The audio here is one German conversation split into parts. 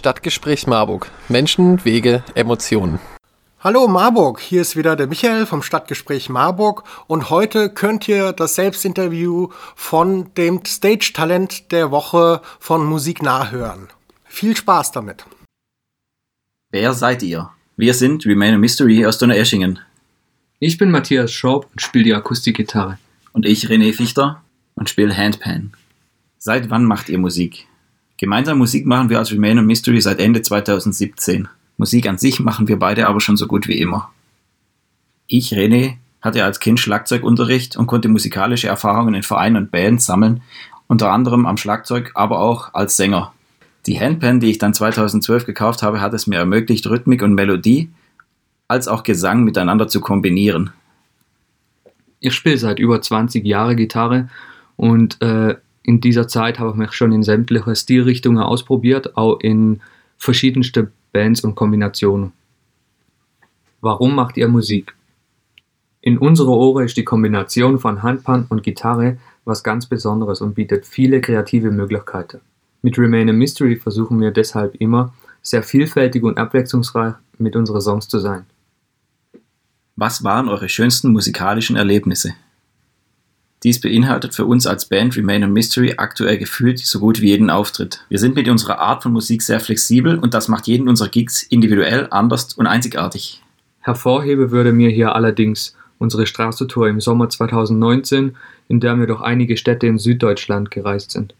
Stadtgespräch Marburg. Menschen, Wege, Emotionen. Hallo Marburg, hier ist wieder der Michael vom Stadtgespräch Marburg und heute könnt ihr das Selbstinterview von dem Stage-Talent der Woche von Musik nachhören. Viel Spaß damit. Wer seid ihr? Wir sind Remain a Mystery aus Donaueschingen. Ich bin Matthias Schaub und spiele die Akustikgitarre. Und ich René Fichter und spiele Handpan. Seit wann macht ihr Musik? Gemeinsam Musik machen wir als Remain a Mystery seit Ende 2017. Musik an sich machen wir beide aber schon so gut wie immer. Ich, René, hatte als Kind Schlagzeugunterricht und konnte musikalische Erfahrungen in Vereinen und Bands sammeln, unter anderem am Schlagzeug, aber auch als Sänger. Die Handpan, die ich dann 2012 gekauft habe, hat es mir ermöglicht, Rhythmik und Melodie als auch Gesang miteinander zu kombinieren. Ich spiele seit über 20 Jahren Gitarre und äh, in dieser Zeit habe ich mich schon in sämtliche Stilrichtungen ausprobiert, auch in verschiedenste Bands und Kombinationen. Warum macht ihr Musik? In unserer Ohren ist die Kombination von Handpan und Gitarre was ganz Besonderes und bietet viele kreative Möglichkeiten. Mit Remain a Mystery versuchen wir deshalb immer, sehr vielfältig und abwechslungsreich mit unseren Songs zu sein. Was waren eure schönsten musikalischen Erlebnisse? Dies beinhaltet für uns als Band Remain a Mystery aktuell gefühlt so gut wie jeden Auftritt. Wir sind mit unserer Art von Musik sehr flexibel und das macht jeden unserer Gigs individuell, anders und einzigartig. Hervorheben würde mir hier allerdings unsere Straßentour im Sommer 2019, in der wir durch einige Städte in Süddeutschland gereist sind.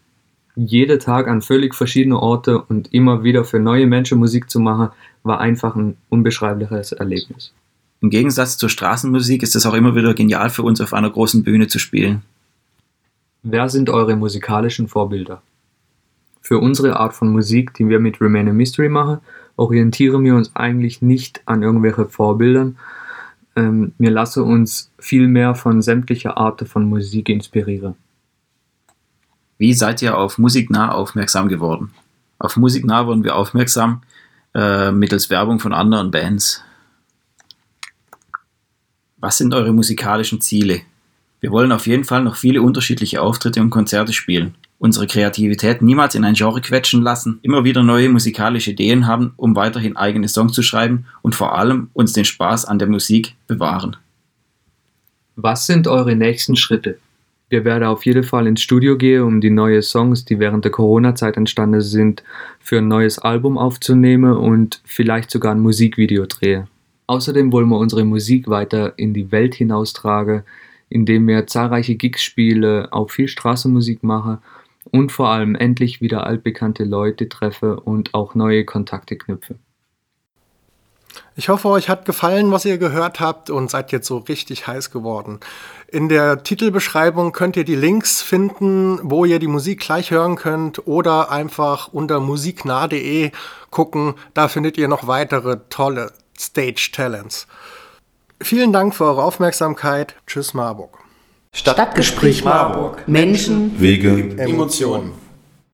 Jeder Tag an völlig verschiedene Orte und immer wieder für neue Menschen Musik zu machen, war einfach ein unbeschreibliches Erlebnis. Im Gegensatz zur Straßenmusik ist es auch immer wieder genial für uns, auf einer großen Bühne zu spielen. Wer sind eure musikalischen Vorbilder? Für unsere Art von Musik, die wir mit Remain a Mystery machen, orientieren wir uns eigentlich nicht an irgendwelche Vorbildern. Ähm, wir lassen uns vielmehr von sämtlicher Arten von Musik inspirieren. Wie seid ihr auf Musiknah aufmerksam geworden? Auf Musiknah wurden wir aufmerksam äh, mittels Werbung von anderen Bands. Was sind eure musikalischen Ziele? Wir wollen auf jeden Fall noch viele unterschiedliche Auftritte und Konzerte spielen, unsere Kreativität niemals in ein Genre quetschen lassen, immer wieder neue musikalische Ideen haben, um weiterhin eigene Songs zu schreiben und vor allem uns den Spaß an der Musik bewahren. Was sind eure nächsten Schritte? Wir werden auf jeden Fall ins Studio gehen, um die neuen Songs, die während der Corona-Zeit entstanden sind, für ein neues Album aufzunehmen und vielleicht sogar ein Musikvideo drehen. Außerdem wollen wir unsere Musik weiter in die Welt hinaustragen, indem wir zahlreiche Gigs spielen, auch viel Straßenmusik machen und vor allem endlich wieder altbekannte Leute treffe und auch neue Kontakte knüpfe. Ich hoffe, euch hat gefallen, was ihr gehört habt und seid jetzt so richtig heiß geworden. In der Titelbeschreibung könnt ihr die Links finden, wo ihr die Musik gleich hören könnt oder einfach unter musiknah.de gucken. Da findet ihr noch weitere tolle Stage Talents. Vielen Dank für eure Aufmerksamkeit. Tschüss Marburg. Stadtgespräch Marburg. Menschen, Wege, Emotionen.